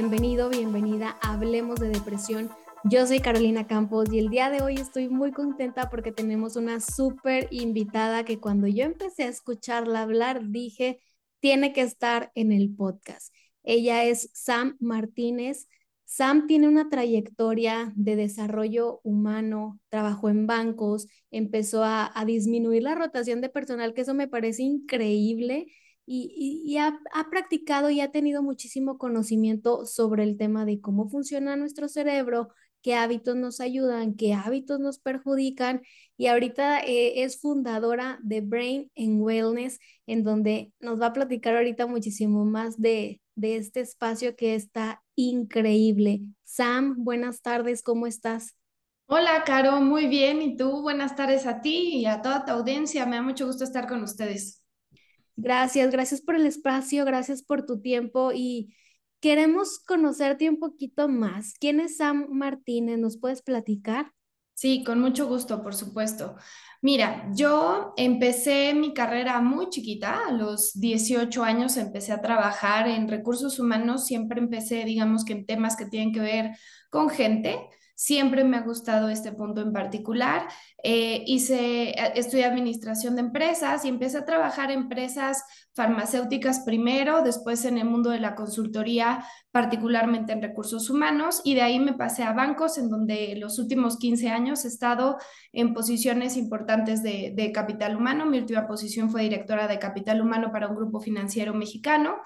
bienvenido, bienvenida Hablemos de Depresión. Yo soy Carolina Campos y el día de hoy estoy muy contenta porque tenemos una súper invitada que cuando yo empecé a escucharla hablar dije, tiene que estar en el podcast. Ella es Sam Martínez. Sam tiene una trayectoria de desarrollo humano, trabajó en bancos, empezó a, a disminuir la rotación de personal, que eso me parece increíble y, ha, practicado y ha tenido muchísimo conocimiento sobre el tema de cómo funciona nuestro cerebro, qué hábitos nos ayudan, qué hábitos nos perjudican. Y ahorita eh, es fundadora de Brain and Wellness, en donde nos va a platicar ahorita muchísimo más de, de este espacio que está increíble. Sam, buenas tardes, ¿cómo estás? Hola, Caro, muy bien. ¿Y tú? Buenas tardes a ti y a toda tu audiencia. Me da mucho gusto estar con ustedes. Gracias, gracias por el espacio, gracias por tu tiempo y queremos conocerte un poquito más. ¿Quién es Sam Martínez? ¿Nos puedes platicar? Sí, con mucho gusto, por supuesto. Mira, yo empecé mi carrera muy chiquita, a los 18 años empecé a trabajar en recursos humanos, siempre empecé, digamos que en temas que tienen que ver con gente. Siempre me ha gustado este punto en particular. Eh, hice, eh, estudié administración de empresas y empecé a trabajar en empresas farmacéuticas primero, después en el mundo de la consultoría, particularmente en recursos humanos, y de ahí me pasé a bancos, en donde los últimos 15 años he estado en posiciones importantes de, de capital humano. Mi última posición fue directora de capital humano para un grupo financiero mexicano.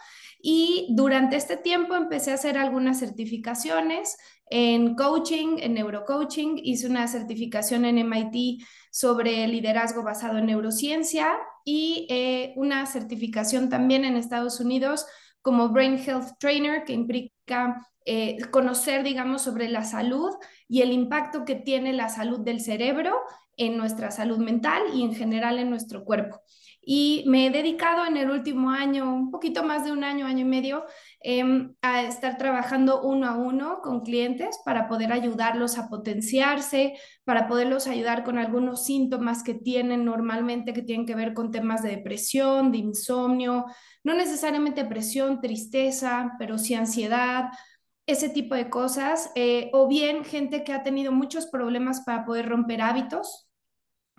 Y durante este tiempo empecé a hacer algunas certificaciones en coaching, en neurocoaching. Hice una certificación en MIT sobre liderazgo basado en neurociencia y eh, una certificación también en Estados Unidos como Brain Health Trainer, que implica eh, conocer, digamos, sobre la salud y el impacto que tiene la salud del cerebro en nuestra salud mental y en general en nuestro cuerpo. Y me he dedicado en el último año, un poquito más de un año, año y medio, em, a estar trabajando uno a uno con clientes para poder ayudarlos a potenciarse, para poderlos ayudar con algunos síntomas que tienen normalmente que tienen que ver con temas de depresión, de insomnio, no necesariamente depresión, tristeza, pero sí ansiedad, ese tipo de cosas, eh, o bien gente que ha tenido muchos problemas para poder romper hábitos,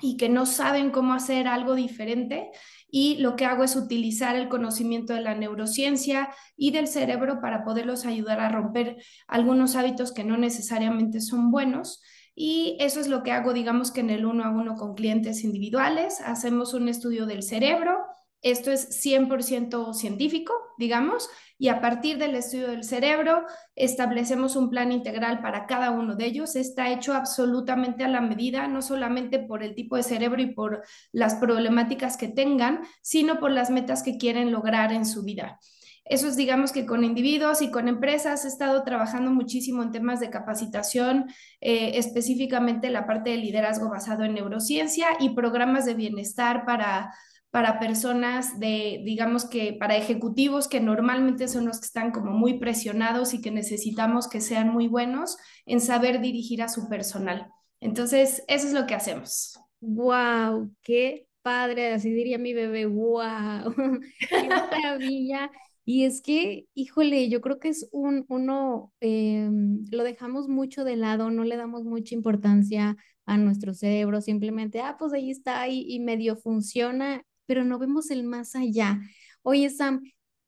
y que no saben cómo hacer algo diferente. Y lo que hago es utilizar el conocimiento de la neurociencia y del cerebro para poderlos ayudar a romper algunos hábitos que no necesariamente son buenos. Y eso es lo que hago, digamos que en el uno a uno con clientes individuales. Hacemos un estudio del cerebro, esto es 100% científico, digamos, y a partir del estudio del cerebro establecemos un plan integral para cada uno de ellos. Está hecho absolutamente a la medida, no solamente por el tipo de cerebro y por las problemáticas que tengan, sino por las metas que quieren lograr en su vida. Eso es, digamos que con individuos y con empresas he estado trabajando muchísimo en temas de capacitación, eh, específicamente la parte de liderazgo basado en neurociencia y programas de bienestar para para personas de, digamos que para ejecutivos que normalmente son los que están como muy presionados y que necesitamos que sean muy buenos en saber dirigir a su personal. Entonces, eso es lo que hacemos. ¡Wow! ¡Qué padre! Así mi bebé, ¡wow! ¡Qué maravilla! Y es que, híjole, yo creo que es un, uno, em, lo dejamos mucho de lado, no le damos mucha importancia a nuestro cerebro, simplemente, ah, pues ahí está y medio funciona pero no vemos el más allá. Oye, Sam,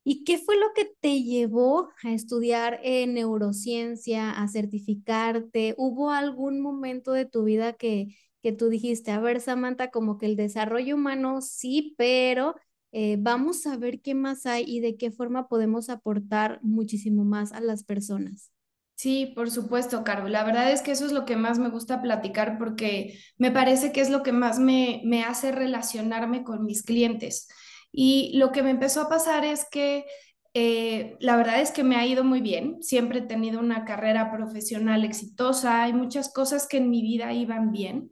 ¿y qué fue lo que te llevó a estudiar en neurociencia, a certificarte? ¿Hubo algún momento de tu vida que, que tú dijiste, a ver, Samantha, como que el desarrollo humano sí, pero eh, vamos a ver qué más hay y de qué forma podemos aportar muchísimo más a las personas? Sí, por supuesto, Caro. La verdad es que eso es lo que más me gusta platicar porque me parece que es lo que más me, me hace relacionarme con mis clientes. Y lo que me empezó a pasar es que eh, la verdad es que me ha ido muy bien. Siempre he tenido una carrera profesional exitosa. Hay muchas cosas que en mi vida iban bien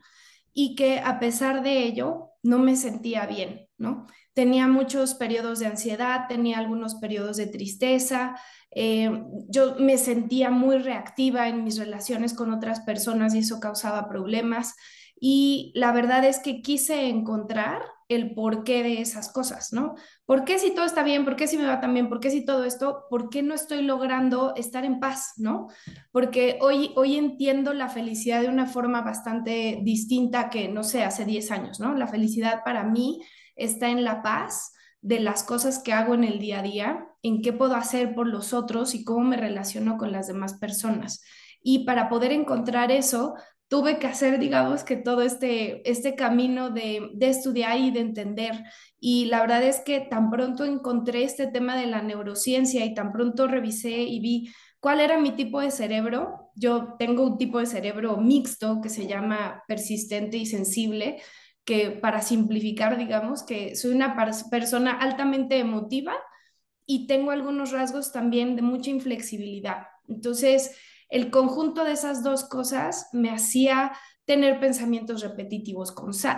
y que a pesar de ello no me sentía bien, ¿no? Tenía muchos periodos de ansiedad, tenía algunos periodos de tristeza, eh, yo me sentía muy reactiva en mis relaciones con otras personas y eso causaba problemas. Y la verdad es que quise encontrar el porqué de esas cosas, ¿no? ¿Por qué si todo está bien? ¿Por qué si me va tan bien? ¿Por qué si todo esto? ¿Por qué no estoy logrando estar en paz, ¿no? Porque hoy, hoy entiendo la felicidad de una forma bastante distinta que, no sé, hace 10 años, ¿no? La felicidad para mí está en la paz de las cosas que hago en el día a día, en qué puedo hacer por los otros y cómo me relaciono con las demás personas. Y para poder encontrar eso, tuve que hacer, digamos, que todo este, este camino de, de, estudiar y de entender. Y la verdad es que tan pronto encontré este tema de la neurociencia y tan pronto revisé y vi cuál era mi tipo de cerebro. Yo tengo un tipo de cerebro mixto que se llama persistente y sensible que para simplificar, digamos, que soy una persona altamente emotiva y tengo algunos rasgos también de mucha inflexibilidad. Entonces, el conjunto de esas dos cosas me hacía tener pensamientos repetitivos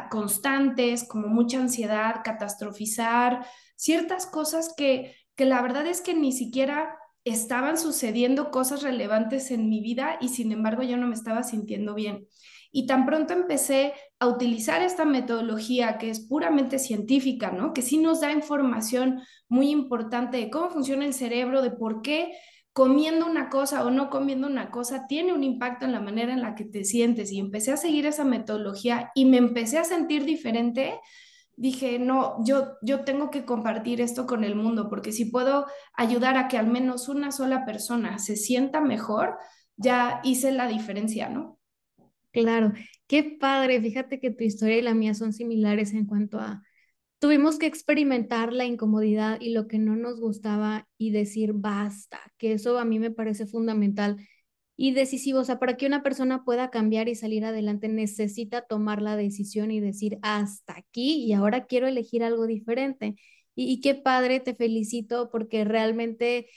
constantes, como mucha ansiedad, catastrofizar, ciertas cosas que, que la verdad es que ni siquiera estaban sucediendo cosas relevantes en mi vida y sin embargo yo no me estaba sintiendo bien. Y tan pronto empecé a utilizar esta metodología que es puramente científica, ¿no? Que sí nos da información muy importante de cómo funciona el cerebro, de por qué comiendo una cosa o no comiendo una cosa tiene un impacto en la manera en la que te sientes. Y empecé a seguir esa metodología y me empecé a sentir diferente. Dije, no, yo, yo tengo que compartir esto con el mundo, porque si puedo ayudar a que al menos una sola persona se sienta mejor, ya hice la diferencia, ¿no? Claro, qué padre. Fíjate que tu historia y la mía son similares en cuanto a tuvimos que experimentar la incomodidad y lo que no nos gustaba y decir basta, que eso a mí me parece fundamental y decisivo. O sea, para que una persona pueda cambiar y salir adelante, necesita tomar la decisión y decir hasta aquí y ahora quiero elegir algo diferente. Y, qué padre, te felicito porque realmente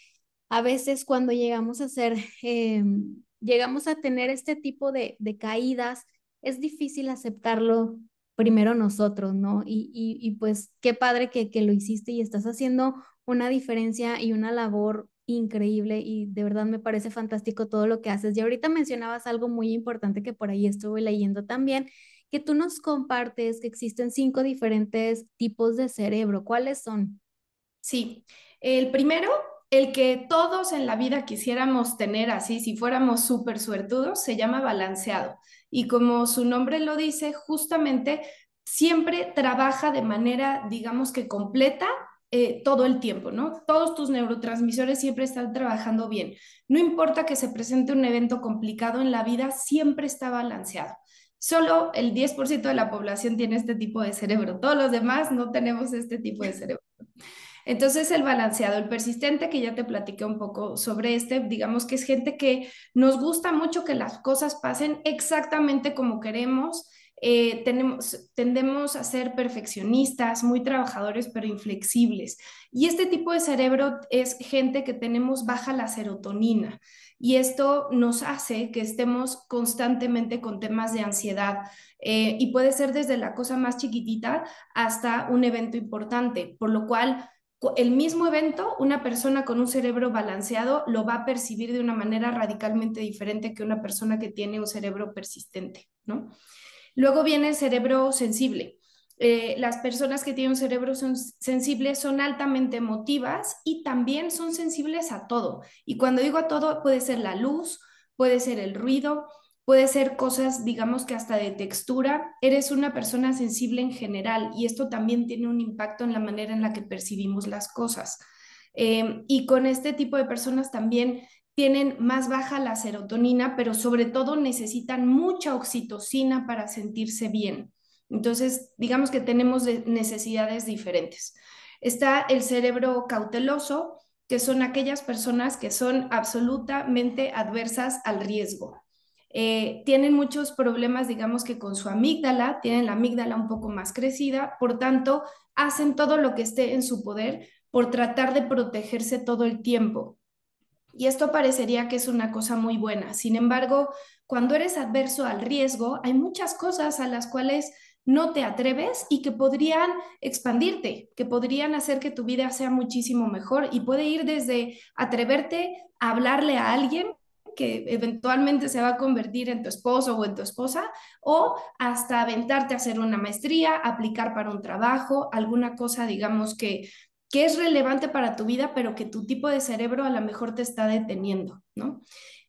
a veces cuando llegamos a ser... Em, llegamos a tener este tipo de, caídas, es difícil aceptarlo primero nosotros, ¿no? Y, pues qué padre que, que lo hiciste y estás haciendo una diferencia y una labor increíble y de verdad me parece fantástico todo lo que haces. Y ahorita mencionabas algo muy importante que por ahí estuve leyendo también, que tú nos compartes que existen cinco diferentes tipos de cerebro. ¿Cuáles son? Sí, el primero el que todos en la vida quisiéramos tener así, si fuéramos súper suertudos, se llama balanceado. Y como su nombre lo dice, justamente siempre trabaja de manera, digamos que completa eh, todo el tiempo, ¿no? Todos tus neurotransmisores siempre están trabajando bien. No importa que se presente un evento complicado en la vida, siempre está balanceado. Solo el 10% de la población tiene este tipo de cerebro. Todos los demás no tenemos este tipo de cerebro. Entonces, el balanceado, el persistente, que ya te platiqué un poco sobre este, digamos que es gente que nos gusta mucho que las cosas pasen exactamente como queremos. Eh, tenemos, tendemos a ser perfeccionistas, muy trabajadores, pero inflexibles. Y este tipo de cerebro es gente que tenemos baja la serotonina. Y esto nos hace que estemos constantemente con temas de ansiedad. Eh, y puede ser desde la cosa más chiquitita hasta un evento importante, por lo cual el mismo evento, una persona con un cerebro balanceado lo va a percibir de una manera radicalmente diferente que una persona que tiene un cerebro persistente, ¿no? Luego viene el cerebro sensible. Eh, las personas que tienen un cerebro sensible son altamente emotivas y también son sensibles a todo. Y cuando digo a todo, puede ser la luz, puede ser el ruido, puede ser cosas, digamos que hasta de textura. Eres una persona sensible en general y esto también tiene un impacto en la manera en la que percibimos las cosas. Em, y con este tipo de personas también tienen más baja la serotonina, pero sobre todo necesitan mucha oxitocina para sentirse bien. Entonces, digamos que tenemos necesidades diferentes. Está el cerebro cauteloso, que son aquellas personas que son absolutamente adversas al riesgo. Eh, tienen muchos problemas, digamos que con su amígdala, tienen la amígdala un poco más crecida, por tanto, hacen todo lo que esté en su poder por tratar de protegerse todo el tiempo. Y esto parecería que es una cosa muy buena. Sin embargo, cuando eres adverso al riesgo, hay muchas cosas a las cuales no te atreves y que podrían expandirte, que podrían hacer que tu vida sea muchísimo mejor y puede ir desde atreverte a hablarle a alguien que eventualmente se va a convertir en tu esposo o en tu esposa, o hasta aventarte a hacer una maestría, aplicar para un trabajo, alguna cosa, digamos, que, que es relevante para tu vida, pero que tu tipo de cerebro a lo mejor te está deteniendo, ¿no?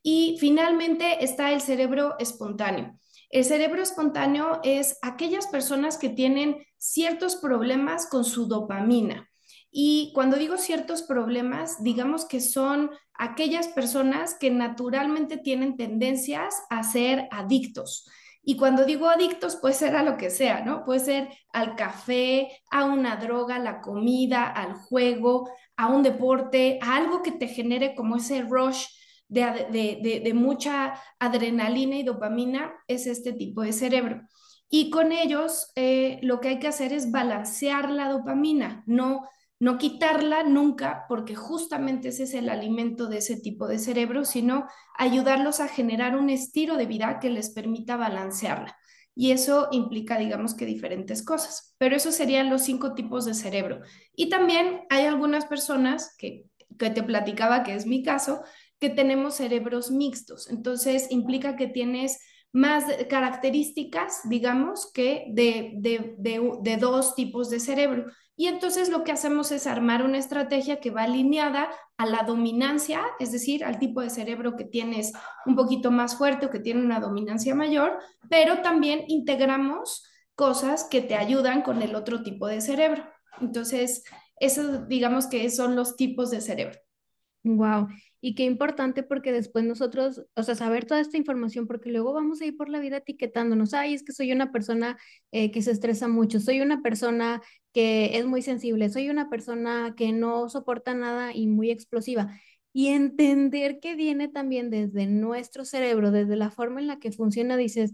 Y finalmente está el cerebro espontáneo. El cerebro espontáneo es aquellas personas que tienen ciertos problemas con su dopamina. Y cuando digo ciertos problemas, digamos que son aquellas personas que naturalmente tienen tendencias a ser adictos. Y cuando digo adictos, puede ser a lo que sea, ¿no? Puede ser al café, a una droga, a la comida, al juego, a un deporte, a algo que te genere como ese rush de, mucha adrenalina y dopamina, es este tipo de cerebro. Y con ellos eh, lo que hay que hacer es balancear la dopamina, no no quitarla nunca, porque justamente ese es el alimento de ese tipo de cerebro, sino ayudarlos a generar un estilo de vida que les permita balancearla. Y eso implica, digamos que diferentes cosas. Pero esos serían los cinco tipos de cerebro. Y también hay algunas personas que, que te platicaba, que es mi caso, que tenemos cerebros mixtos. Entonces implica que tienes más características, digamos, que de, de, de, dos tipos de cerebro. Y entonces lo que hacemos es armar una estrategia que va alineada a la dominancia, es decir, al tipo de cerebro que tienes un poquito más fuerte o que tiene una dominancia mayor, pero también integramos cosas que te ayudan con el otro tipo de cerebro. Entonces, eso digamos que son los tipos de cerebro. Wow. Y qué importante porque después nosotros, o sea, saber toda esta información, porque luego vamos a ir por la vida etiquetándonos, ay, es que soy una persona eh, que se estresa mucho, soy una persona que es muy sensible, soy una persona que no soporta nada y muy explosiva. Y entender que viene también desde nuestro cerebro, desde la forma en la que funciona, dices,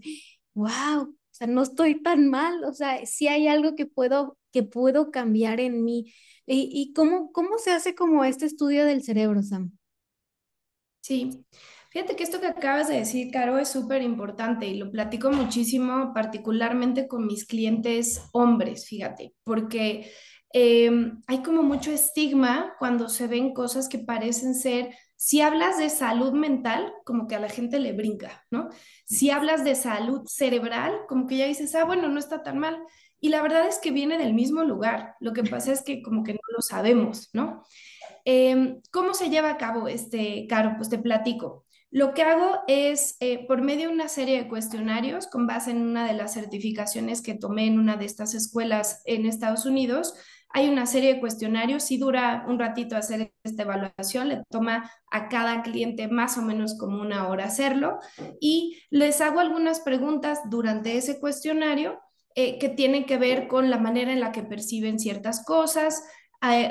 wow, sea, no estoy tan mal, o sea, sí hay algo que puedo, que puedo cambiar en mí. ¿Y, y cómo, cómo se hace como este estudio del cerebro, Sam? Sí, fíjate que esto que acabas de decir, Caro, es súper importante y lo platico muchísimo, particularmente con mis clientes hombres, fíjate, porque em, hay como mucho estigma cuando se ven cosas que parecen ser, si hablas de salud mental, como que a la gente le brinca, ¿no? Si hablas de salud cerebral, como que ya dices, ah, bueno, no está tan mal. Y la verdad es que viene del mismo lugar. Lo que pasa es que como que no lo sabemos, ¿no? Em, ¿Cómo se lleva a cabo este, Caro? Pues te platico. Lo que hago es, eh, por medio de una serie de cuestionarios, con base en una de las certificaciones que tomé en una de estas escuelas en Estados Unidos, hay una serie de cuestionarios y dura un ratito hacer esta evaluación, le toma a cada cliente más o menos como una hora hacerlo y les hago algunas preguntas durante ese cuestionario eh, que tienen que ver con la manera en la que perciben ciertas cosas,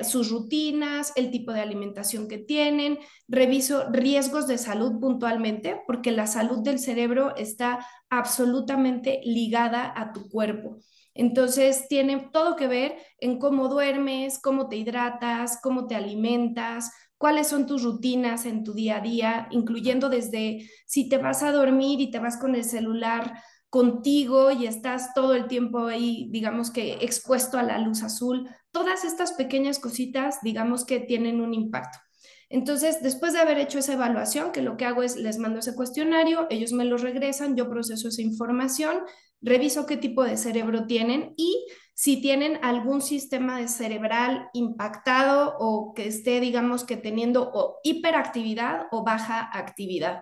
sus rutinas, el tipo de alimentación que tienen, reviso riesgos de salud puntualmente, porque la salud del cerebro está absolutamente ligada a tu cuerpo. Entonces, tiene todo que ver en cómo duermes, cómo te hidratas, cómo te alimentas, cuáles son tus rutinas en tu día a día, incluyendo desde si te vas a dormir y te vas con el celular contigo y estás todo el tiempo ahí, digamos que expuesto a la luz azul, todas estas pequeñas cositas, digamos que tienen un impacto. Entonces, después de haber hecho esa evaluación, que lo que hago es les mando ese cuestionario, ellos me lo regresan, yo proceso esa información, reviso qué tipo de cerebro tienen y si tienen algún sistema de cerebral impactado o que esté, digamos que teniendo o hiperactividad o baja actividad.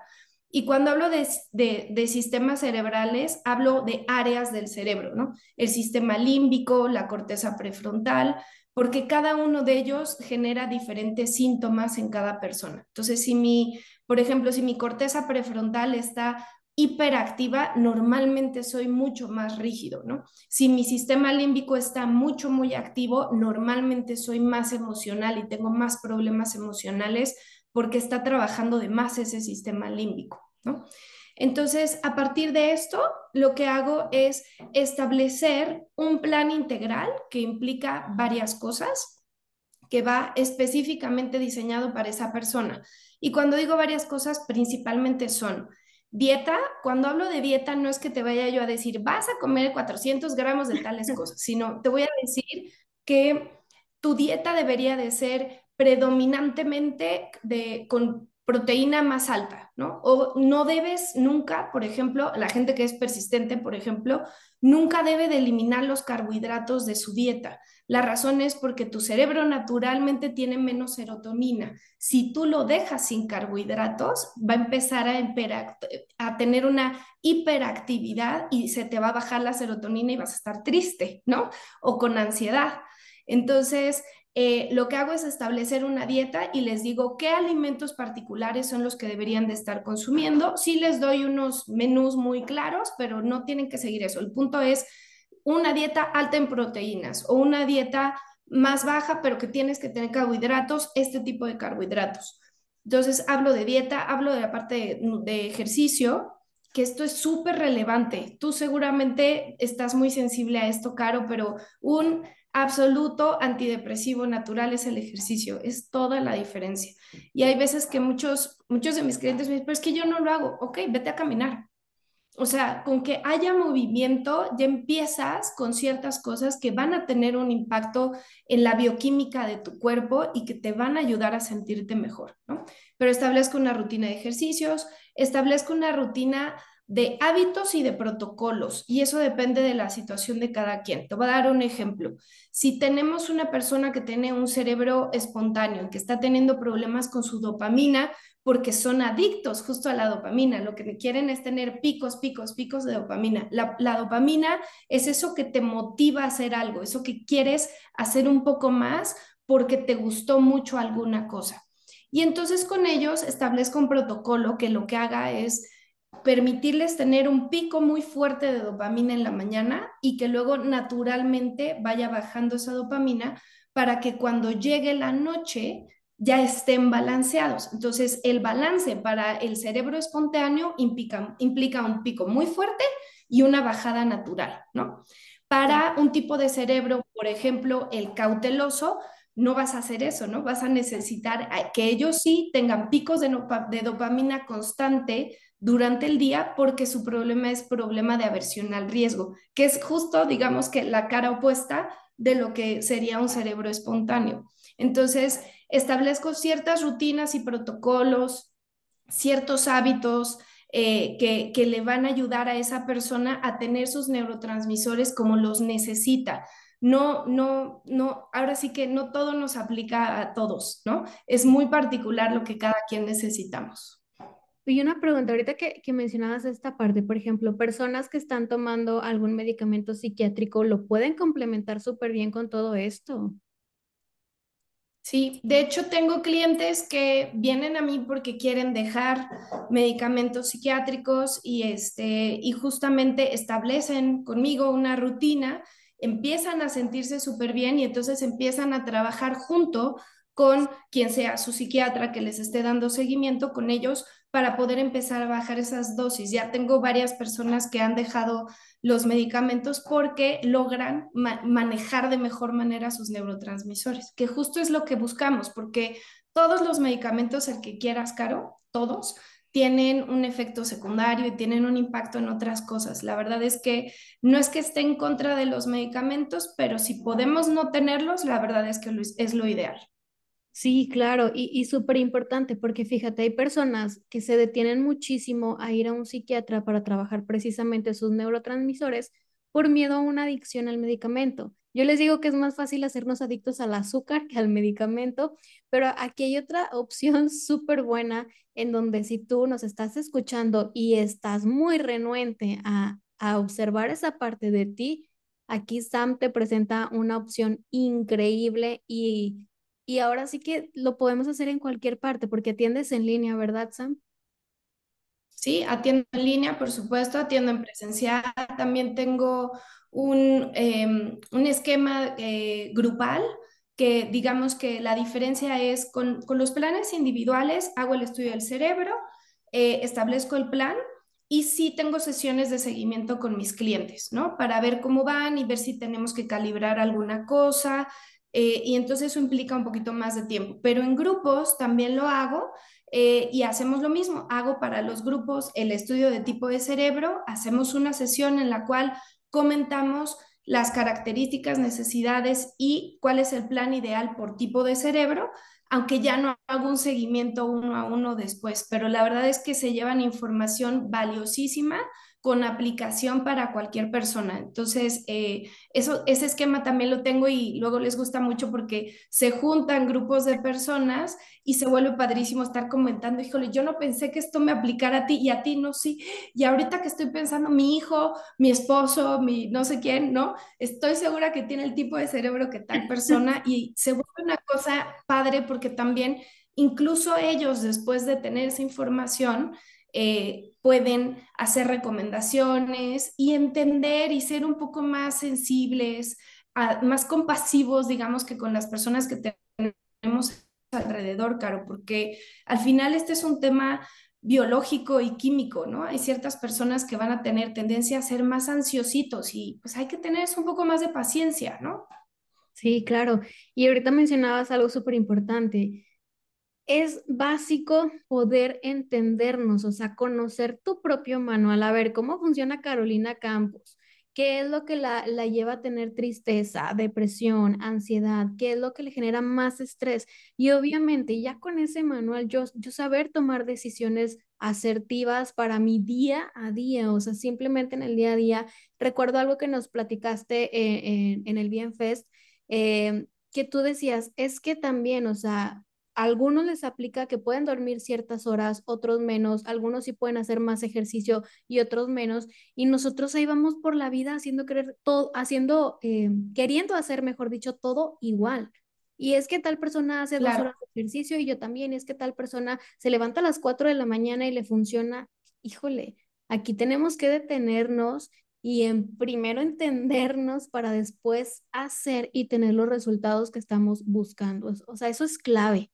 Y cuando hablo de, sistemas cerebrales, hablo de áreas del cerebro, ¿no? El sistema límbico, la corteza prefrontal, porque cada uno de ellos genera diferentes síntomas en cada persona. Entonces, si mi, por ejemplo, si mi corteza prefrontal está hiperactiva, normalmente soy mucho más rígido, ¿no? Si mi sistema límbico está mucho, muy activo, normalmente soy más emocional y tengo más problemas emocionales porque está trabajando de más ese sistema límbico. Entonces, a partir de esto, lo que hago es establecer un plan integral que implica varias cosas, que va específicamente diseñado para esa persona. Y cuando digo varias cosas, principalmente son dieta. Cuando hablo de dieta, no es que te vaya yo a decir, vas a comer 400 gramos de tales cosas, sino te voy a decir que tu dieta debería de ser predominantemente de, con proteína más alta, ¿no? O no debes nunca, por ejemplo, la gente que es persistente, por ejemplo, nunca debe de eliminar los carbohidratos de su dieta. La razón es porque tu cerebro naturalmente tiene menos serotonina. Si tú lo dejas sin carbohidratos, va a empezar a, a tener una hiperactividad y se te va a bajar la serotonina y vas a estar triste, ¿no? O con ansiedad. Entonces, eh, lo que hago es establecer una dieta y les digo qué alimentos particulares son los que deberían de estar consumiendo. Sí les doy unos menús muy claros, pero no tienen que seguir eso. El punto es una dieta alta en proteínas o una dieta más baja, pero que tienes que tener carbohidratos, este tipo de carbohidratos. Entonces, hablo de dieta, hablo de la parte de, de ejercicio, que esto es súper relevante. Tú seguramente estás muy sensible a esto, Caro, pero un absoluto antidepresivo natural es el ejercicio, es toda la diferencia. Y hay veces que muchos, muchos de mis clientes me dicen, pero es que yo no lo hago, ok, vete a caminar. O sea, con que haya movimiento, ya empiezas con ciertas cosas que van a tener un impacto en la bioquímica de tu cuerpo y que te van a ayudar a sentirte mejor, ¿no? Pero establezco una rutina de ejercicios, establezco una rutina de hábitos y de protocolos, y eso depende de la situación de cada quien. Te voy a dar un ejemplo. Si tenemos una persona que tiene un cerebro espontáneo, que está teniendo problemas con su dopamina, porque son adictos justo a la dopamina, lo que quieren es tener picos, picos, picos de dopamina. La, la dopamina es eso que te motiva a hacer algo, eso que quieres hacer un poco más porque te gustó mucho alguna cosa. Y entonces con ellos establezco un protocolo que lo que haga es permitirles tener un pico muy fuerte de dopamina en la mañana y que luego naturalmente vaya bajando esa dopamina para que cuando llegue la noche ya estén balanceados. Entonces, el balance para el cerebro espontáneo implica, implica un pico muy fuerte y una bajada natural, ¿no? Para un tipo de cerebro, por ejemplo, el cauteloso, no vas a hacer eso, ¿no? Vas a necesitar que ellos sí tengan picos de, de dopamina constante durante el día porque su problema es problema de aversión al riesgo, que es justo, digamos que la cara opuesta de lo que sería un cerebro espontáneo. Entonces, establezco ciertas rutinas y protocolos, ciertos hábitos eh, que, que le van a ayudar a esa persona a tener sus neurotransmisores como los necesita no, no, no, ahora sí que no todo nos aplica a todos, ¿no? Es muy particular lo que cada quien necesitamos. Y una pregunta, ahorita que, que, mencionabas esta parte, por ejemplo, personas que están tomando algún medicamento psiquiátrico, ¿lo pueden complementar súper bien con todo esto? Sí, de hecho tengo clientes que vienen a mí porque quieren dejar medicamentos psiquiátricos y, este, y justamente establecen conmigo una rutina, empiezan a sentirse súper bien y entonces empiezan a trabajar junto con quien sea su psiquiatra que les esté dando seguimiento con ellos para poder empezar a bajar esas dosis. Ya tengo varias personas que han dejado los medicamentos porque logran manejar de mejor manera sus neurotransmisores, que justo es lo que buscamos, porque todos los medicamentos, el que quieras, Caro, todos, tienen un efecto secundario y tienen un impacto en otras cosas. La verdad es que no es que esté en contra de los medicamentos, pero si podemos no tenerlos, la verdad es que es lo ideal. Sí, claro, y, y súper importante porque fíjate, hay personas que se detienen muchísimo a ir a un psiquiatra para trabajar precisamente sus neurotransmisores por miedo a una adicción al medicamento. Yo les digo que es más fácil hacernos adictos al azúcar que al medicamento, pero aquí hay otra opción súper buena en donde si tú nos estás escuchando y estás muy renuente a, a observar esa parte de ti, aquí Sam te presenta una opción increíble y y ahora sí que lo podemos hacer en cualquier parte porque atiendes en línea, ¿verdad, Sam? Sí, atiendo en línea, por supuesto, atiendo en presencial. También tengo un, em, un esquema eh, grupal que digamos que la diferencia es con, con, los planes individuales, hago el estudio del cerebro, eh, establezco el plan y sí tengo sesiones de seguimiento con mis clientes, ¿no? Para ver cómo van y ver si tenemos que calibrar alguna cosa, eh, y entonces eso implica un poquito más de tiempo. Pero en grupos también lo hago eh, y hacemos lo mismo. Hago para los grupos el estudio de tipo de cerebro, hacemos una sesión en la cual comentamos las características, necesidades y cuál es el plan ideal por tipo de cerebro. aunque ya no hago un seguimiento uno a uno después, pero la verdad es que se llevan información valiosísima con aplicación para cualquier persona. Entonces, eh, eso, ese esquema también lo tengo y luego les gusta mucho porque se juntan grupos de personas y se vuelve padrísimo estar comentando, híjole, yo no pensé que esto me aplicara a ti y a ti no, sí. Y ahorita que estoy pensando, mi hijo, mi esposo, mi no sé quién, ¿no? Estoy segura que tiene el tipo de cerebro que tal persona y se vuelve una cosa padre porque también incluso ellos después de tener esa información, eh, pueden hacer recomendaciones y entender y ser un poco más sensibles, más compasivos, digamos, que con las personas que tenemos alrededor, Caro, porque al final este es un tema biológico y químico, ¿no? Hay ciertas personas que van a tener tendencia a ser más ansiositos y pues hay que tener un poco más de paciencia, ¿no? Sí, claro. Y ahorita mencionabas algo súper importante es básico poder entendernos, o sea, conocer tu propio manual, a ver cómo funciona Carolina Campos, qué es lo que la, la, lleva a tener tristeza, depresión, ansiedad, qué es lo que le genera más estrés. Y obviamente ya con ese manual, yo, yo saber tomar decisiones asertivas para mi día a día, o sea, simplemente en el día a día. Recuerdo algo que nos platicaste eh, en, el Bienfest, eh, que tú decías, es que también, o sea, algunos les aplica que pueden dormir ciertas horas, otros menos, algunos sí pueden hacer más ejercicio y otros menos, y nosotros ahí vamos por la vida haciendo querer todo, haciendo, eh, queriendo hacer, mejor dicho, todo igual. Y es que tal persona hace dos horas de ejercicio y yo también, y es que tal persona se levanta a las cuatro de la mañana y le funciona. Híjole, aquí tenemos que detenernos y en primero entendernos para después hacer y tener los resultados que estamos buscando. O sea, eso es clave.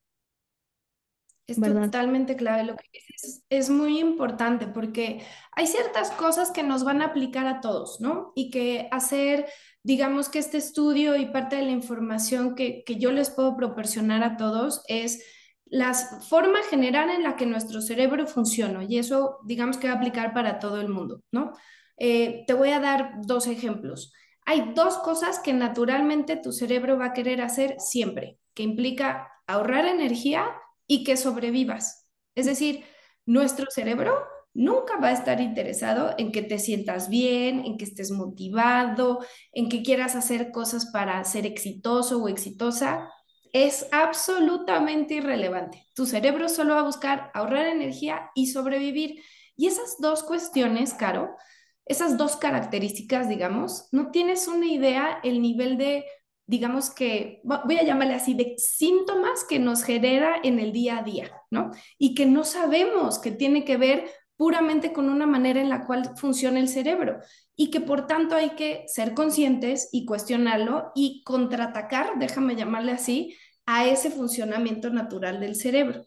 Es totalmente clave lo que dices. Es muy importante porque hay ciertas cosas que nos van a aplicar a todos, ¿no? Y que hacer, digamos que este estudio y parte de la información que, que yo les puedo proporcionar a todos es la forma general en la que nuestro cerebro funciona. Y eso, digamos que va a aplicar para todo el mundo, ¿no? Eh, te voy a dar dos ejemplos. Hay dos cosas que naturalmente tu cerebro va a querer hacer siempre, que implica ahorrar energía y que sobrevivas. Es decir, nuestro cerebro nunca va a estar interesado en que te sientas bien, en que estés motivado, en que quieras hacer cosas para ser exitoso o exitosa. Es absolutamente irrelevante. Tu cerebro solo va a buscar ahorrar energía y sobrevivir. Y esas dos cuestiones, Caro, esas dos características, digamos, no tienes una idea el nivel de digamos que, voy a llamarle así, de síntomas que nos genera en el día a día, ¿no? Y que no sabemos que tiene que ver puramente con una manera en la cual funciona el cerebro y que por tanto hay que ser conscientes y cuestionarlo y contraatacar, déjame llamarle así, a ese funcionamiento natural del cerebro.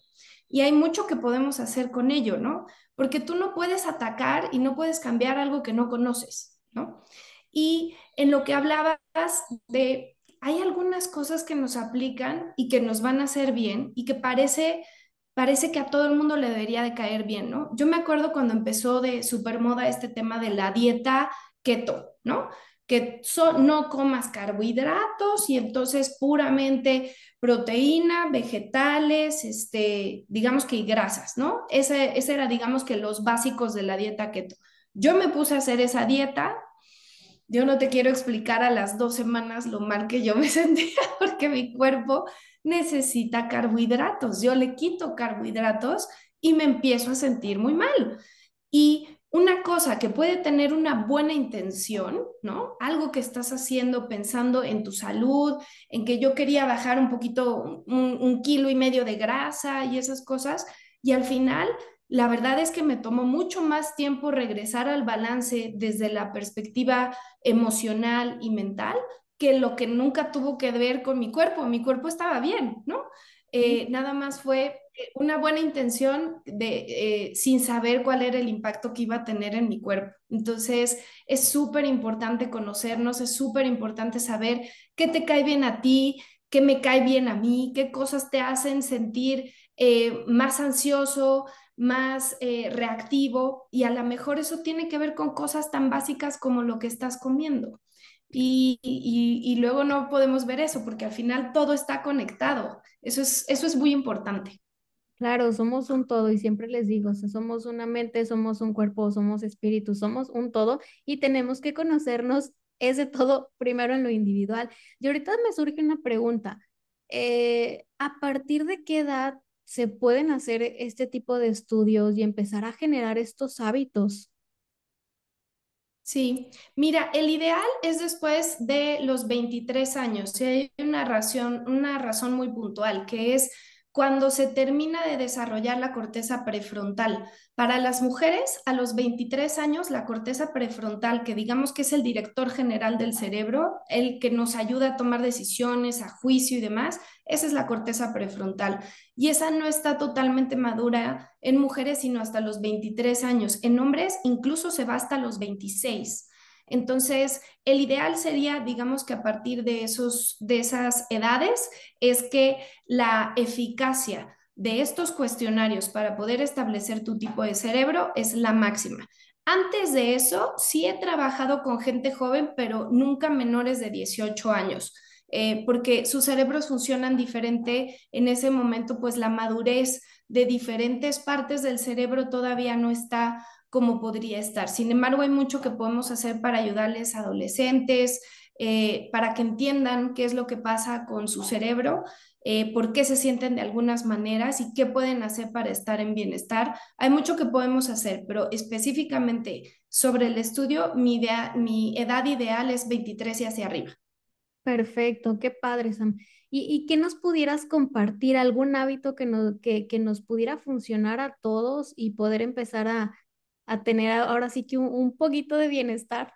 Y hay mucho que podemos hacer con ello, ¿no? Porque tú no puedes atacar y no puedes cambiar algo que no conoces, ¿no? Y en lo que hablabas de hay algunas cosas que nos aplican y que nos van a hacer bien y que parece, parece que a todo el mundo le debería de caer bien, ¿no? Yo me acuerdo cuando empezó de supermoda este tema de la dieta keto, ¿no? Que no comas carbohidratos y entonces puramente proteína, vegetales, este, digamos que y grasas, ¿no? Ese, ese era, digamos que los básicos de la dieta keto. Yo me puse a hacer esa dieta, yo no te quiero explicar a las dos semanas lo mal que yo me sentía porque mi cuerpo necesita carbohidratos. Yo le quito carbohidratos y me empiezo a sentir muy mal. Y una cosa que puede tener una buena intención, ¿no? Algo que estás haciendo pensando en tu salud, en que yo quería bajar un poquito, un, un kilo y medio de grasa y esas cosas, y al final la verdad es que me tomó mucho más tiempo regresar al balance desde la perspectiva emocional y mental que lo que nunca tuvo que ver con mi cuerpo. Mi cuerpo estaba bien, ¿no? Eh, nada más fue una buena intención de, eh, sin saber cuál era el impacto que iba a tener en mi cuerpo. Entonces, es súper importante conocernos, es súper importante saber qué te cae bien a ti, qué me cae bien a mí, qué cosas te hacen sentir eh, más ansioso, más eh, reactivo y a lo mejor eso tiene que ver con cosas tan básicas como lo que estás comiendo. y, y, luego no podemos ver eso porque al final todo está conectado. Eso es, eso es muy importante. Claro, somos un todo y siempre les digo, somos una mente, somos un cuerpo, somos espíritu, somos un todo y tenemos que conocernos ese todo primero en lo individual. Y ahorita me surge una pregunta. Eh, ¿A partir de qué edad se pueden hacer este tipo de estudios y empezar a generar estos hábitos? Sí, mira, el ideal es después de los 23 años. Si hay una razón, una razón muy puntual, que es cuando se termina de desarrollar la corteza prefrontal. Para las mujeres, a los 23 años, la corteza prefrontal, que digamos que es el director general del cerebro, el que nos ayuda a tomar decisiones, a juicio y demás, esa es la corteza prefrontal. Y esa no está totalmente madura en mujeres, sino hasta los 23 años. En hombres incluso se va hasta los 26. Entonces, el ideal sería, digamos que a partir de, esos, de esas edades, es que la eficacia de estos cuestionarios para poder establecer tu tipo de cerebro es la máxima. Antes de eso, sí he trabajado con gente joven, pero nunca menores de 18 años. Eh, porque sus cerebros funcionan diferente en ese momento, pues la madurez de diferentes partes del cerebro todavía no está como podría estar. Sin embargo, hay mucho que podemos hacer para ayudarles a adolescentes, eh, para que entiendan qué es lo que pasa con su cerebro, eh, por qué se sienten de algunas maneras y qué pueden hacer para estar en bienestar. Hay mucho que podemos hacer, pero específicamente sobre el estudio, mi, idea, mi edad ideal es 23 y hacia arriba. Perfecto, qué padre, Sam. ¿Y, y qué nos pudieras compartir? ¿Algún hábito que que, que nos pudiera funcionar a todos y poder empezar a, a tener ahora sí que un, poquito de bienestar.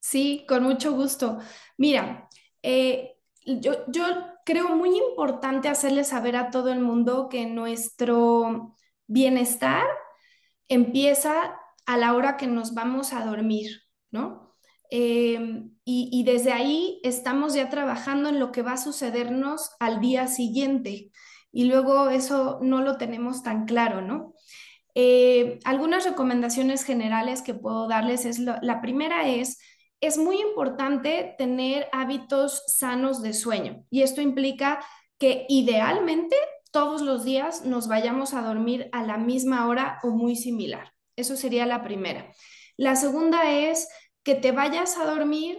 Sí, con mucho gusto. Mira, eh, yo, yo creo muy importante hacerle saber a todo el mundo que nuestro bienestar empieza a la hora que nos vamos a dormir, ¿no? Em, y, y, desde ahí estamos ya trabajando en lo que va a sucedernos al día siguiente. Y luego eso no lo tenemos tan claro, ¿no? Eh, algunas recomendaciones generales que puedo darles es la primera es, es muy importante tener hábitos sanos de sueño y esto implica que idealmente todos los días nos vayamos a dormir a la misma hora o muy similar. Eso sería la primera. La segunda es que te vayas a dormir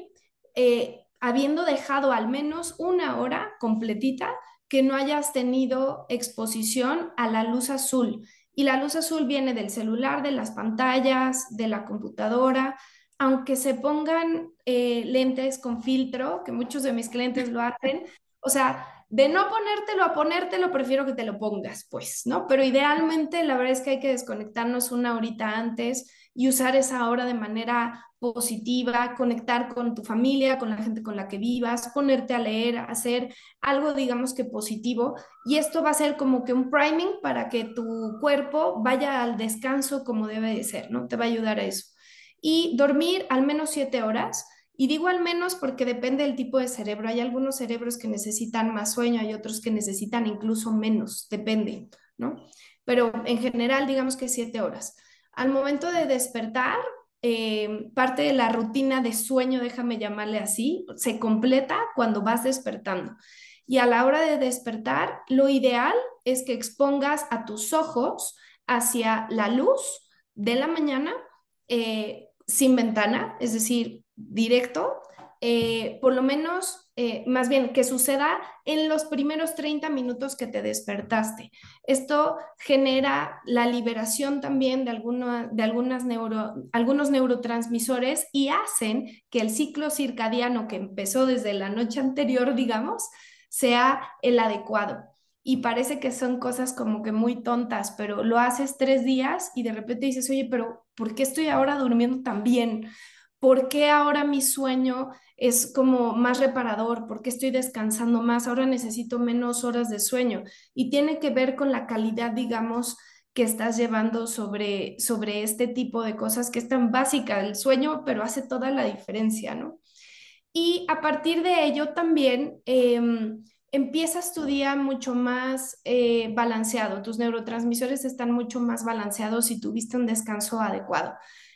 eh, habiendo dejado al menos una hora completita que no hayas tenido exposición a la luz azul. Y la luz azul viene del celular, de las pantallas, de la computadora. Aunque se pongan eh, lentes con filtro, que muchos de mis clientes lo hacen, o sea, de no ponértelo a ponértelo, prefiero que te lo pongas, pues, ¿no? Pero idealmente la verdad es que hay que desconectarnos una horita antes y usar esa hora de manera positiva, conectar con tu familia, con la gente con la que vivas, ponerte a leer, hacer algo, digamos que positivo. Y esto va a ser como que un priming para que tu cuerpo vaya al descanso como debe de ser, ¿no? Te va a ayudar a eso. Y dormir al menos siete horas. Y digo al menos porque depende del tipo de cerebro. Hay algunos cerebros que necesitan más sueño, hay otros que necesitan incluso menos, depende, ¿no? Pero en general, digamos que siete horas. Al momento de despertar, eh, parte de la rutina de sueño, déjame llamarle así, se completa cuando vas despertando. Y a la hora de despertar, lo ideal es que expongas a tus ojos hacia la luz de la mañana eh, sin ventana, es decir, directo, eh, por lo menos, eh, más bien, que suceda en los primeros 30 minutos que te despertaste. Esto genera la liberación también de, de algunas neuro, algunos neurotransmisores y hacen que el ciclo circadiano que empezó desde la noche anterior, digamos, sea el adecuado. Y parece que son cosas como que muy tontas, pero lo haces tres días y de repente dices, oye, pero ¿por qué estoy ahora durmiendo tan bien? ¿Por qué ahora mi sueño es como más reparador? ¿Por qué estoy descansando más? Ahora necesito menos horas de sueño. Y tiene que ver con la calidad, digamos, que estás llevando sobre, sobre este tipo de cosas que es tan básica el sueño, pero hace toda la diferencia, ¿no? Y a partir de ello también em, empiezas tu día mucho más eh, balanceado, tus neurotransmisores están mucho más balanceados si tuviste un descanso adecuado.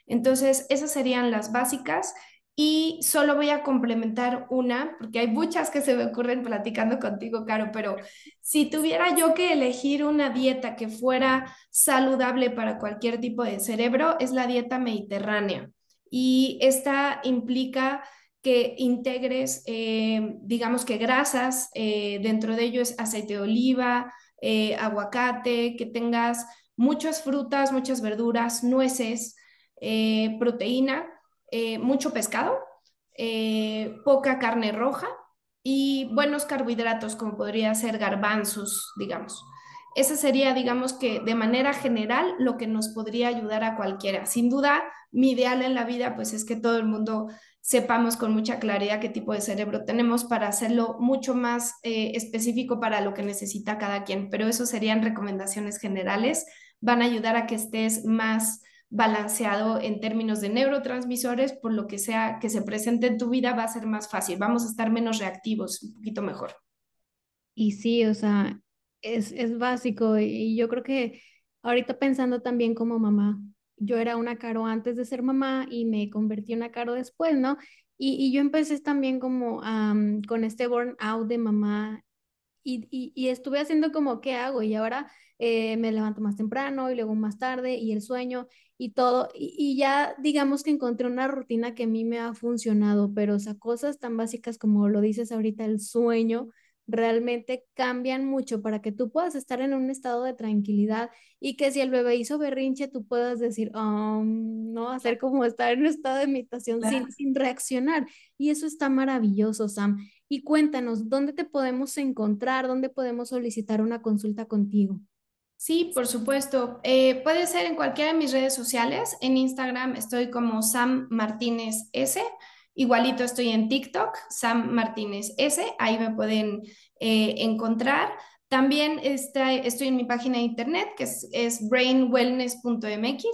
Entonces, esas serían las básicas. Y solo voy a complementar una, porque hay muchas que se me ocurren platicando contigo, Caro, pero si tuviera yo que elegir una dieta que fuera saludable para cualquier tipo de cerebro, es la dieta mediterránea. Y esta implica que integres, eh, digamos que grasas, eh, dentro de ello es aceite de oliva, eh, aguacate, que tengas muchas frutas, muchas verduras, nueces, proteína eh, mucho pescado, eh, poca carne roja y buenos carbohidratos como podría ser garbanzos, digamos. Ese sería, digamos que de manera general, lo que nos podría ayudar a cualquiera. Sin duda, mi ideal en la vida, pues es que todo el mundo sepamos con mucha claridad qué tipo de cerebro tenemos para hacerlo mucho más eh, específico para lo que necesita cada quien. Pero eso serían recomendaciones generales. Van a ayudar a que estés más balanceado en términos de neurotransmisores, por lo que sea que se presente en tu vida va a ser más fácil, vamos a estar menos reactivos, un poquito mejor. Y sí, o sea, es, es básico y yo creo que ahorita pensando también como mamá, yo era una caro antes de ser mamá y me convertí en una caro después, ¿no? Y, y yo empecé también como con este burnout de mamá y, y, y, estuve haciendo como, ¿qué hago? Y ahora eh, me levanto más temprano y luego más tarde y el sueño y todo. Y, ya digamos que encontré una rutina que a mí me ha funcionado, pero o sea, cosas tan básicas como lo dices ahorita, el sueño, realmente cambian mucho para que tú puedas estar en un estado de tranquilidad y que si el bebé hizo berrinche, tú puedas decir, no, hacer como estar en un estado de meditación sin, sin reaccionar. Y eso está maravilloso, Sam. Y cuéntanos, ¿dónde te podemos encontrar? ¿Dónde podemos solicitar una consulta contigo? Sí, por supuesto. Eh, puede ser en cualquiera de mis redes sociales. En Instagram estoy como Sam Martínez S. Igualito estoy en TikTok, Sam Martínez S. Ahí me pueden eh, encontrar. También estoy en mi página de internet que es, es brainwellness.mx.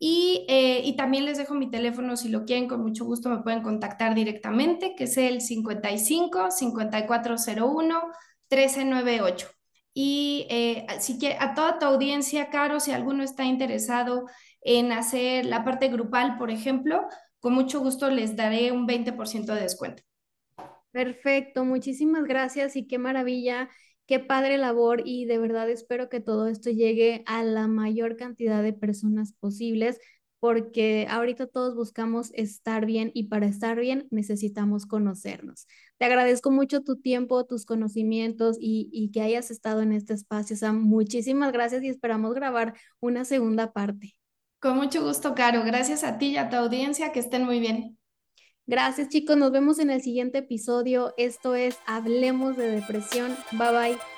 Y, eh, y, también les dejo mi teléfono si lo quieren, con mucho gusto me pueden contactar directamente, que es el 55 5401 1398. Y eh, así que a toda tu audiencia, Caro, si alguno está interesado en hacer la parte grupal, por ejemplo, con mucho gusto les daré un 20% de descuento. Perfecto, muchísimas gracias y qué maravilla, qué padre labor y de verdad espero que todo esto llegue a la mayor cantidad de personas posibles porque ahorita todos buscamos estar bien y para estar bien necesitamos conocernos. Te agradezco mucho tu tiempo, tus conocimientos y, que hayas estado en este espacio, Sam. Muchísimas gracias y esperamos grabar una segunda parte. Con mucho gusto, Caro. Gracias a ti y a tu audiencia. Que estén muy bien. Gracias, chicos. Nos vemos en el siguiente episodio. Esto es Hablemos de Depresión. Bye bye.